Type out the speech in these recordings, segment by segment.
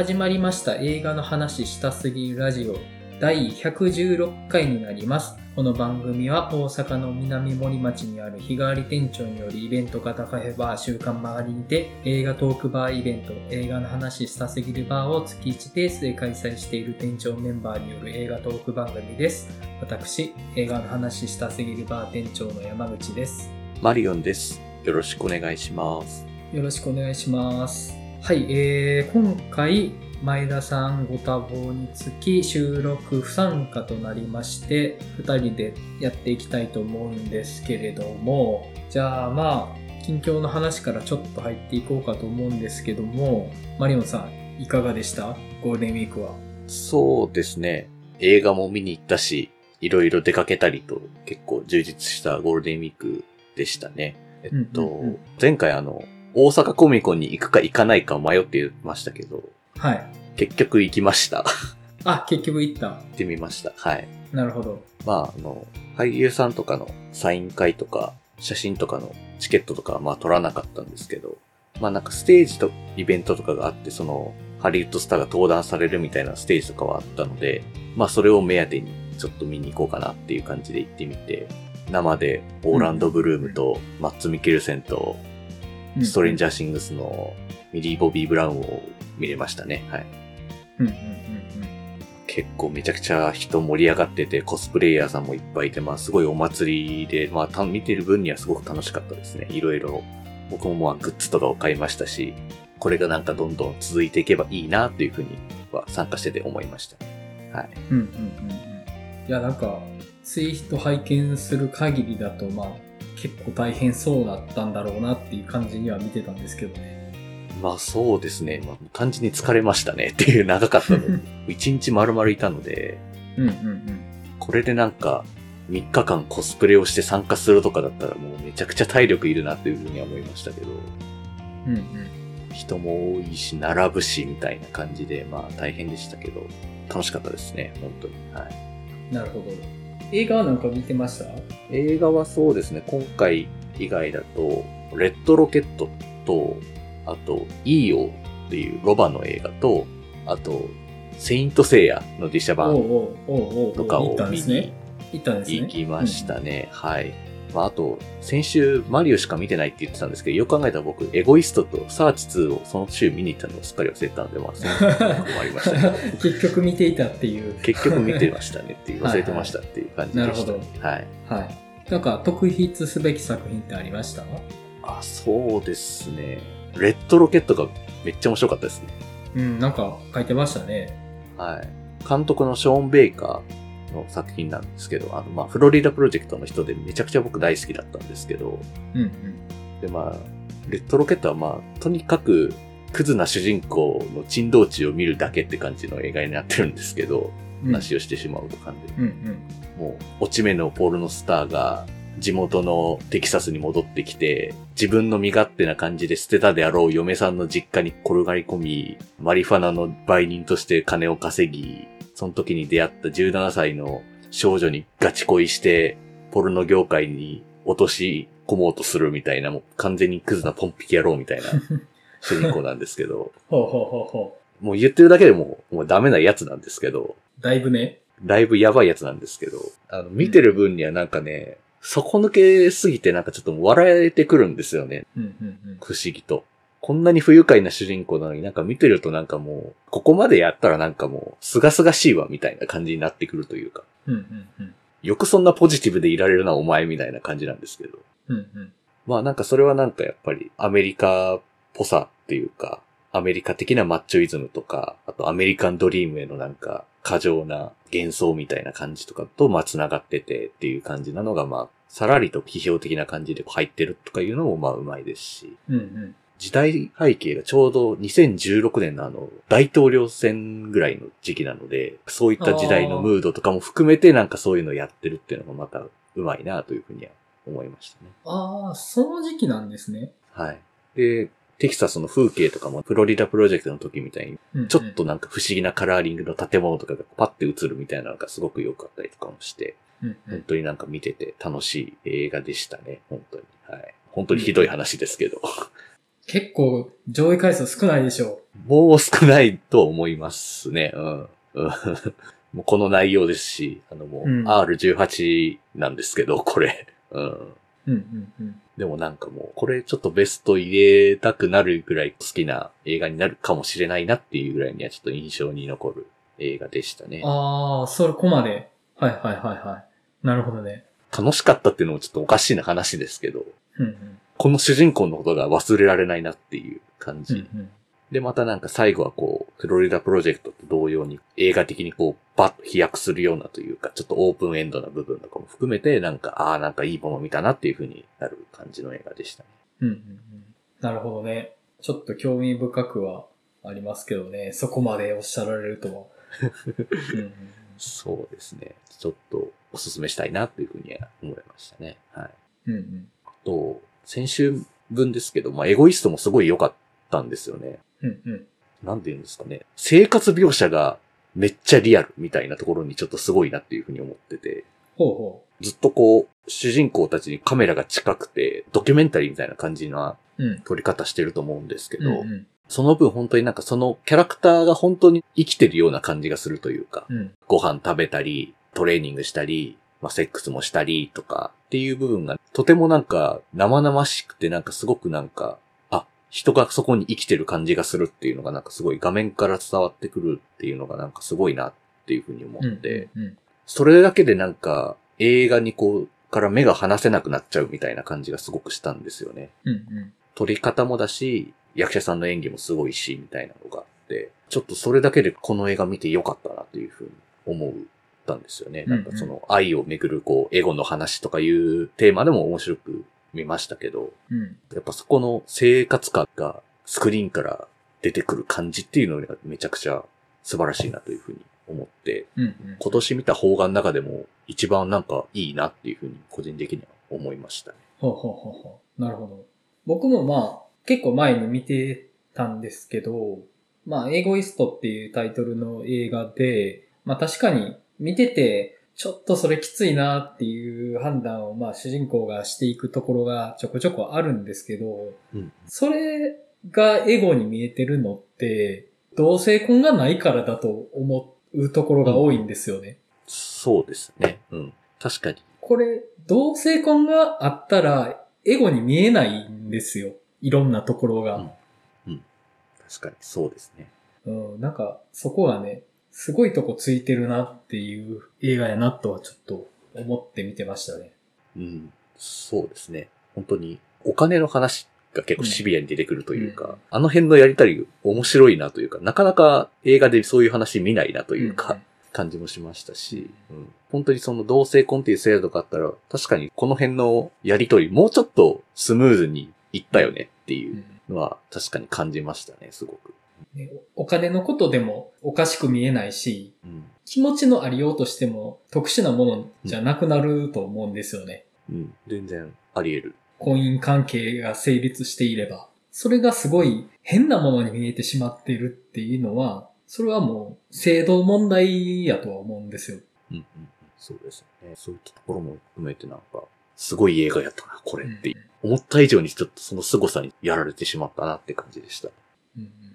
始まりました映画の話したすぎるラジオ第116回になります。この番組は大阪の南森町にある日替わり店長によるイベント型カフェバー週刊曲がりにて映画トークバーイベント映画の話したすぎるバーを月1ペースで開催している店長メンバーによる映画トーク番組です。私、映画の話したすぎるバー店長の山口です。マリオンです。よろしくお願いします。よろしくお願いします。はい、えー、今回、前田さんご多忙につき収録不参加となりまして、二人でやっていきたいと思うんですけれども、じゃあまあ、近況の話からちょっと入っていこうかと思うんですけども、マリオンさん、いかがでした？ゴールデンウィークは。そうですね。映画も見に行ったし、いろいろ出かけたりと結構充実したゴールデンウィークでしたね。えっと、うんうんうん前回あの、大阪コミコンに行くか行かないか迷ってましたけど、はい。結局行きました。行あ、結局行った。ってみました。はい。なるほど。まあ、あの、俳優さんとかのサイン会とか、写真とかのチケットとかはまあ取らなかったんですけど、まあなんかステージとイベントとかがあって、その、ハリウッドスターが登壇されるみたいなステージとかはあったので、まあそれを目当てにちょっと見に行こうかなっていう感じで行ってみて、生でオーランド・ブルームとマッツ・ミケルセンとうんストレンジャー・シングスのミリー・ボビー・ブラウンを見れましたね。はい。うんうんうん結構めちゃくちゃ人盛り上がってて、コスプレイヤーさんもいっぱいいて、まあすごいお祭りで、まあた見てる分にはすごく楽しかったですね。いろいろ。僕もまあグッズとかを買いましたし、これがなんかどんどん続いていけばいいなっていうふうには参加してて思いました。はい。うんうんうんうん。いや、なんか、ツイート拝見する限りだと、まあ、結構大変そうだったんだろうなっていう感じには見てたんですけどね。まあそうですね。まあ単純に疲れましたねっていう長かったので、一日丸々いたので、うんうんうん。これでなんか3日間コスプレをして参加するとかだったらもうめちゃくちゃ体力いるなっていうふうには思いましたけど、うんうん。人も多いし、並ぶし、みたいな感じで、まあ大変でしたけど、楽しかったですね、本当に。はい。なるほど。映画はなんか見てました？映画はそうですね、今回以外だと、レッドロケットと、あと、イーオっていうロバの映画と、あと、セイントセイヤの実写版とかを見に。行きましたね。はい。まあ、あと、先週、マリオしか見てないって言ってたんですけど、よく考えたら僕、エゴイストとサーチ2をその週見に行ったのをすっかり忘れてたので、まあ、その 困りましたけど。結局見ていたっていう。結局見てましたねっていう、忘れてましたっていう感じでした。な るはい。はい。なんか、特筆すべき作品ってありました？あ、そうですね。レッドロケットがめっちゃ面白かったですね。うん、なんか書いてましたね。はい。監督のショーン・ベイカーの作品なんですけど、あの、まあ、フロリダプロジェクトの人でめちゃくちゃ僕大好きだったんですけど、うんうん。で、まあ、レッドロケットはまあ、とにかく、クズな主人公の珍道中を見るだけって感じの映画になってるんですけど、うん話をしてしまうと完全に。うんうん。もう、落ち目のポールのスターが、地元のテキサスに戻ってきて、自分の身勝手な感じで捨てたであろう嫁さんの実家に転がり込み、マリファナの売人として金を稼ぎ、その時に出会った17歳の少女にガチ恋して、ポルノ業界に落とし込もうとするみたいな、もう完全にクズなポンピキ野郎みたいな 主人公なんですけど、ほうほうほうほもう言ってるだけでもうもうダメなやつなんですけど、う。だいぶね。だいぶやばいやつなんですけど、あの、見てる分にはなんかね、底抜けすぎてなんかちょっと笑えてくるんですよね。うんうんうん。不思議と。こんなに不愉快な主人公なのになんか見てるとなんかもう、ここまでやったらなんかもう、すがすがしいわみたいな感じになってくるというか、うんうんうん。よくそんなポジティブでいられるなお前みたいな感じなんですけど。うんうん。まあなんかそれはなんかやっぱりアメリカっぽさっていうか、アメリカ的なマッチョイズムとか、あとアメリカンドリームへのなんか過剰な幻想みたいな感じとかとまあ繋がっててっていう感じなのがまあ、さらりと批評的な感じで入ってるとかいうのもまあうまいですし、うんうん。時代背景がちょうど2016年のあの大統領選ぐらいの時期なので、そういった時代のムードとかも含めてなんかそういうのをやってるっていうのがまたうまいなというふうには思いましたね。ああ、その時期なんですね。はい。で、テキサスの風景とかもフロリダプロジェクトの時みたいに、ちょっとなんか不思議なカラーリングの建物とかがパッて映るみたいなのがすごく良かったりとかもして、うんうん。本当になんか見てて楽しい映画でしたね、本当に。はい。本当にひどい話ですけど。結構上映回数少ないでしょもう少ないと思いますね。うん。うん もうこの内容ですし、あのもううん R18 なんですけど、これ。うん。う。うんうんうん。でもなんかもう、これちょっとベスト入れたくなるぐらい好きな映画になるかもしれないなっていうぐらいにはちょっと印象に残る映画でしたね。ああ、そこまで。はいはいはいはい。なるほどね。楽しかったっていうのもちょっとおかしいな話ですけど、うんうん。この主人公のことが忘れられないなっていう感じ。うんうん。で、またなんか最後はこう、フロリダプロジェクトと同様に映画的にこう、バッと飛躍するようなというか、ちょっとオープンエンドな部分とかも含めて、なんか、ああ、なんかいいもの見たなっていう風になる感じの映画でしたね。うんうんうん。なるほどね。ちょっと興味深くはありますけどね。そこまでおっしゃられるとは。うんうんうんそうですね。ちょっとおすすめしたいなっていう風には思いましたね。はい。うんうん。あと、先週分ですけど、まあ、エゴイストもすごい良かったんですよね。うんうん。なんて言うんですかね。生活描写がめっちゃリアルみたいなところにちょっとすごいなっていう風に思ってて。ほうほずっとこう、主人公たちにカメラが近くて、ドキュメンタリーみたいな感じな。撮り方してると思うんですけど、うんうん。その分本当になんかそのキャラクターが本当に生きてるような感じがするというか、うん。ご飯食べたり、トレーニングしたり、まあ、セックスもしたりとかっていう部分がとてもなんか生々しくてなんかすごくなんか、あ、人がそこに生きてる感じがするっていうのがなんかすごい画面から伝わってくるっていうのがなんかすごいなっていうふうに思って、うんうん。それだけでなんか映画にこう、から目が離せなくなっちゃうみたいな感じがすごくしたんですよね。うんうん。撮り方もだし、役者さんの演技もすごいし、みたいなのがあって、ちょっとそれだけでこの映画見てよかったなというふうに思ったんですよね。なんかその愛をめぐるこう、エゴの話とかいうテーマでも面白く見ましたけど、うん。やっぱそこの生活感がスクリーンから出てくる感じっていうのがめちゃくちゃ素晴らしいなというふうに思って、うんうん。今年見た邦画の中でも一番なんかいいなっていうふうに個人的には思いましたね。ほうほうほうほう。なるほど。僕もまあ、結構前に見てたんですけど、まあ、エゴイストっていうタイトルの映画で、まあ確かに見てて、ちょっとそれきついなっていう判断をまあ主人公がしていくところがちょこちょこあるんですけど、うん。それがエゴに見えてるのって、同性婚がないからだと思うところが多いんですよね。そうですね。うん。確かに。これ、同性婚があったら、エゴに見えないんですよ。いろんなところが。確かにそうですね。うん、なんか、そこがね、すごいとこついてるなっていう映画やなとはちょっと思って見てましたね。うん。そうですね。本当に、お金の話が結構シビアに出てくるというか、うんあの辺のやりたり面白いなというか、なかなか映画でそういう話見ないなというか、感じもしましたし、うん、本当にその同性婚っていう制度があったら、確かにこの辺のやりとりもうちょっとスムーズにいったよねってうんいうのは確かに感じましたね、すごく。ねお金のことでもおかしく見えないし、うん。気持ちのありようとしても特殊なものじゃなくなると思うんですよね。うん。全然あり得る。婚姻関係が成立していれば。それがすごい変なものに見えてしまっているっていうのは、それはもう制度問題やとは思うんですよ。うんうんうん。そうですね。そういったところも含めてなんか、すごい映画やったな、これって。思った以上にちょっとその凄さにやられてしまったなって感じでした。うんうんうん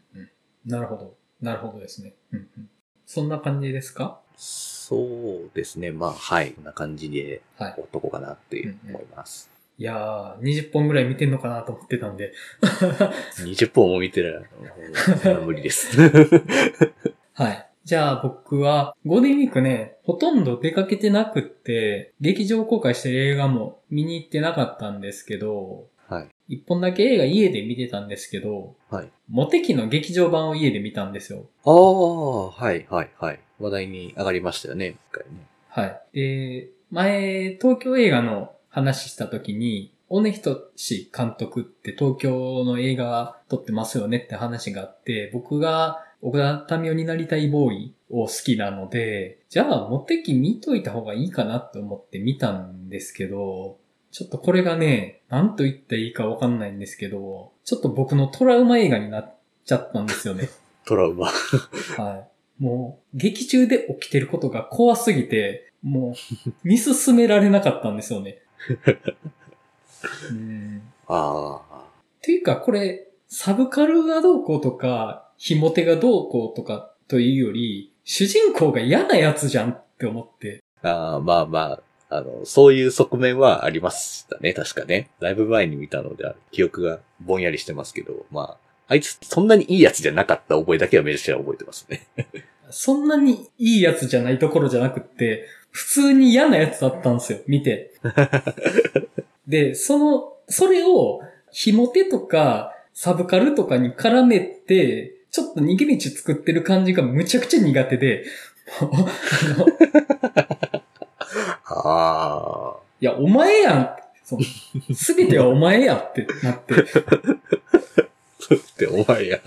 なるほど。なるほどですね。うんうんそんな感じですか？そうですね。まあ、はい。こんな感じではい。終わっとこうかなって思います。いやー、20本ぐらい見てんのかなと思ってたんで。20本も見てるら、無理です。はい。じゃあ僕は、ゴールデンウィークね、ほとんど出かけてなくって、劇場公開してる映画も見に行ってなかったんですけど、はい。一本だけ映画家で見てたんですけど、はい。モテキの劇場版を家で見たんですよ。ああ、はい、はい、はい。話題に上がりましたよね、一回ね。はい。で、前、東京映画の話した時に、尾根仁志監督って東京の映画撮ってますよねって話があって、僕が岡田民生になりたいボーイを好きなので、じゃあモテキ見といた方がいいかなって思って見たんですけど、ちょっとこれがね、なんと言っていいかわかんないんですけど、ちょっと僕のトラウマ映画になっちゃったんですよね。トラウマ。はい。もう、劇中で起きてることが怖すぎて、もう、見進められなかったんですよね。うん。ああ。っていうか、これ、サブカルがどうこうとか、ひも手がどうこうとかというより、主人公が嫌なやつじゃんって思って。ああ、まあまあ、あの、そういう側面はありましたね、確かね。だいぶ前に見たので、記憶がぼんやりしてますけど、まあ、あいつそんなにいいやつじゃなかった覚えだけはめちゃくちゃ覚えてますね。そんなにいいやつじゃないところじゃなくって、普通に嫌なやつだったんですよ、見て。で、その、それを、ひも手とか、サブカルとかに絡めて、ちょっと逃げ道作ってる感じがむちゃくちゃ苦手で、あのあいや、お前やんすべてはお前やってなって。あ。って、お前や。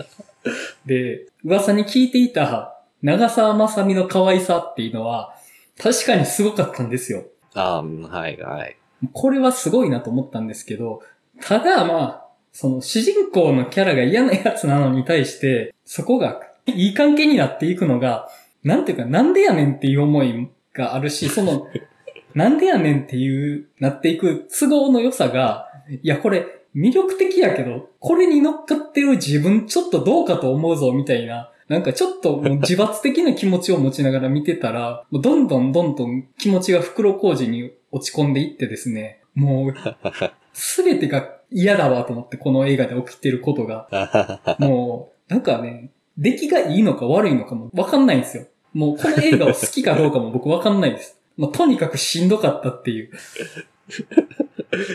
で、噂に聞いていた長澤まさみの可愛さっていうのは、確かにすごかったんですよ。あはいはい。これはすごいなと思ったんですけど、ただまあ、その主人公のキャラが嫌なやつなのに対して、そこがいい関係になっていくのが、なんていうか、なんでやねんっていう思いがあるし、その、なんでやねんっていう、なっていく都合の良さが、いや、これ、魅力的やけど、これに乗っかってる自分ちょっとどうかと思うぞ、みたいな。なんかちょっともう自罰的な気持ちを持ちながら見てたら、どんどんどんどん気持ちが袋小路に落ち込んでいってですね、もう、すべてが嫌だわと思って、この映画で起きてることが。もう、なんかね、出来がいいのか悪いのかもわかんないんですよ。もうこの映画を好きかどうかも僕わかんないです。まあ、とにかくしんどかったっていう。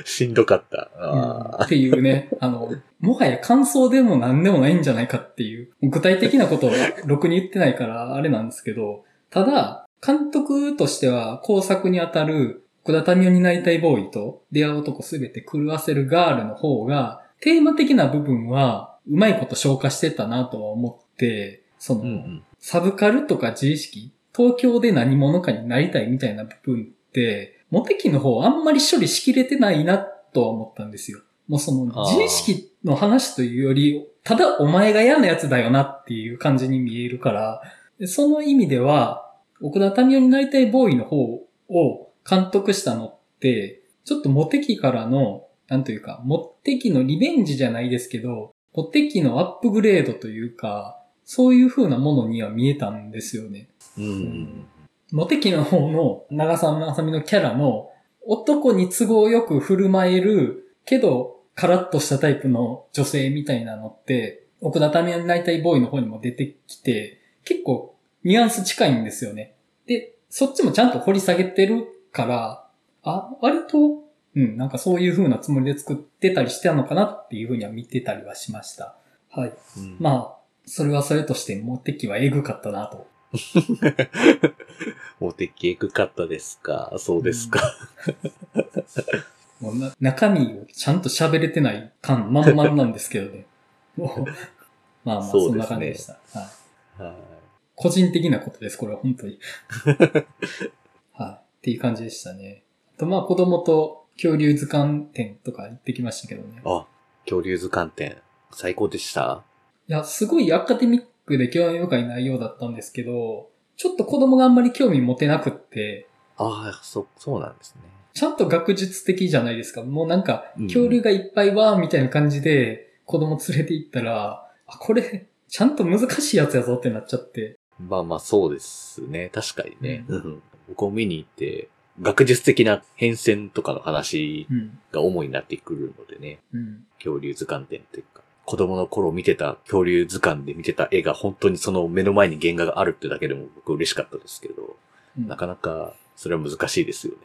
しんどかった。うんっていうね、あの、もはや感想でも何でもないんじゃないかっていう、具体的なことをろくに言ってないからあれなんですけど、ただ、監督としては工作にあたる奥田民生になりたいボーイと出会う男すべて狂わせるガールの方が、テーマ的な部分はうまいこと消化してたなとは思って、その、うんうん。サブカルとか自意識、東京で何者かになりたいみたいな部分って、モテ期の方あんまり処理しきれてないなとは思ったんですよ。もうその自意識の話というより、ただお前が嫌なやつだよなっていう感じに見えるから、その意味では、奥田民生になりたいボーイの方を監督したのって、ちょっとモテ期からの、なんというか、モテ期のリベンジじゃないですけど、モテ期のアップグレードというか、そういう風なものには見えたんですよね。うんうん。モテ期の方の長澤まさみのキャラの男に都合よく振る舞えるけどカラッとしたタイプの女性みたいなのって奥田民生になりたいボーイの方にも出てきて結構ニュアンス近いんですよね。で、そっちもちゃんと掘り下げてるから、あ、割と、うん、なんかそういう風なつもりで作ってたりしてたのかなっていう風には見てたりはしました。はい。うんまあ、それはそれとしてモテ期はエグかったなと。モテキエグかったですか？そうですか。もうな中身をちゃんと喋れてない感満々なんですけどね。まあまあ、そんな感じでした。はい。はい個人的なことです、これは本当に。はい。っていう感じでしたね。あとまあ子供と恐竜図鑑展とか行ってきましたけどね。あ、恐竜図鑑展、最高でした？いや、すごいアカデミックで興味深い内容だったんですけど、ちょっと子供があんまり興味持てなくって、ああ、そ、そうなんですね。ちゃんと学術的じゃないですか。もうなんか、うん恐竜がいっぱいわーみたいな感じで、子供連れて行ったら、あ、これ、ちゃんと難しいやつやぞってなっちゃって。まあまあそうですね。確かにね。うん僕も見に行って、学術的な変遷とかの話うん。が主になってくるのでね。うん。恐竜図鑑展っていうか。子供の頃見てた恐竜図鑑で見てた絵が本当にその目の前に原画があるってだけでも僕嬉しかったですけど、うんなかなかそれは難しいですよね。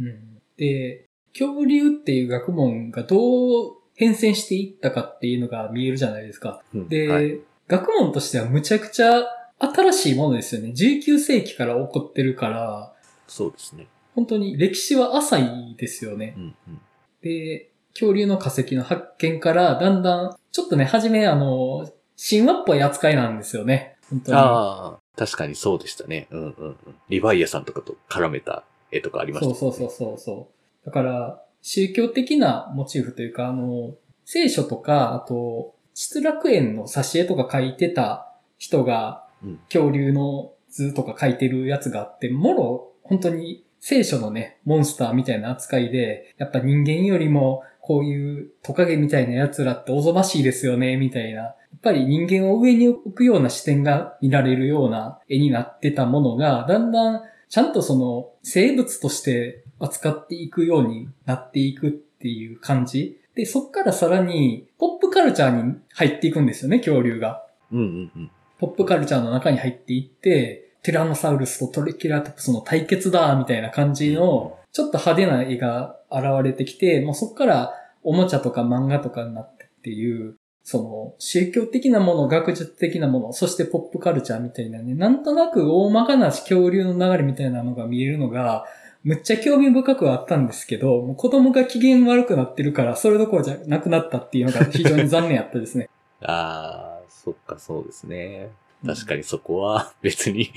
うんで、恐竜っていう学問がどう変遷していったかっていうのが見えるじゃないですか。うんで、はい学問としてはむちゃくちゃ新しいものですよね。19世紀から起こってるから、そうですね。本当に歴史は浅いですよね。うんうん。で、恐竜の化石の発見から、だんだん、ちょっとね、はじめ、あの、神話っぽい扱いなんですよね。本当に。ああ、確かにそうでしたね。うんうんうん。リヴァイアさんとかと絡めた絵とかありましたね。そうそうそうそうそう。だから、宗教的なモチーフというか、あの、聖書とか、あと、失楽園の挿絵とか描いてた人が、うん恐竜の図とか描いてるやつがあって、もろ、本当に聖書のね、モンスターみたいな扱いで、やっぱ人間よりもこういうトカゲみたいな奴らっておぞましいですよね、みたいな。やっぱり人間を上に置くような視点が見られるような絵になってたものが、だんだんちゃんとその生物として扱っていくようになっていくっていう感じ。で、そっからさらにポップカルチャーに入っていくんですよね、恐竜が。うんうんうん。ポップカルチャーの中に入っていって、ティラノサウルスとトリケラトプスの対決だみたいな感じの、ちょっと派手な絵が現れてきて、もうそこからおもちゃとか漫画とかになってっていう、その宗教的なもの、学術的なもの、そしてポップカルチャーみたいなね、なんとなく大まかな恐竜の流れみたいなのが見えるのが、むっちゃ興味深くはあったんですけど、もう子供が機嫌悪くなってるから、それどころじゃなくなったっていうのが 非常に残念やったですね。ああ、そっかそうですね。確かにそこは別に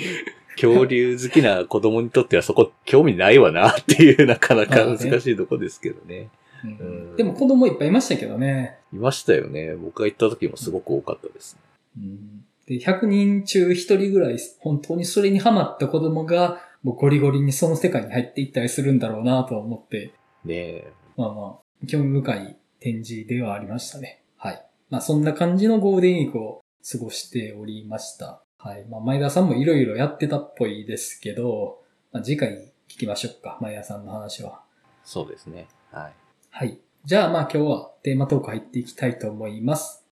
恐竜好きな子供にとってはそこ興味ないわなっていうなかなか難しいとこですけどね。うんうんでも子供いっぱいいましたけどね。いましたよね。僕が行った時もすごく多かったです。で、100人中1人ぐらい本当にそれにハマった子供がもうゴリゴリにその世界に入っていったりするんだろうなとは思って、ねえ。まあまあ、興味深い展示ではありましたね。はい。まあそんな感じのゴールデンウィークを過ごしておりました。はい。まあ前田さんもいろいろやってたっぽいですけど、まあ、次回聞きましょうか。前田さんの話は。そうですね。はい。はい。じゃあまあ今日はテーマトーク入っていきたいと思います。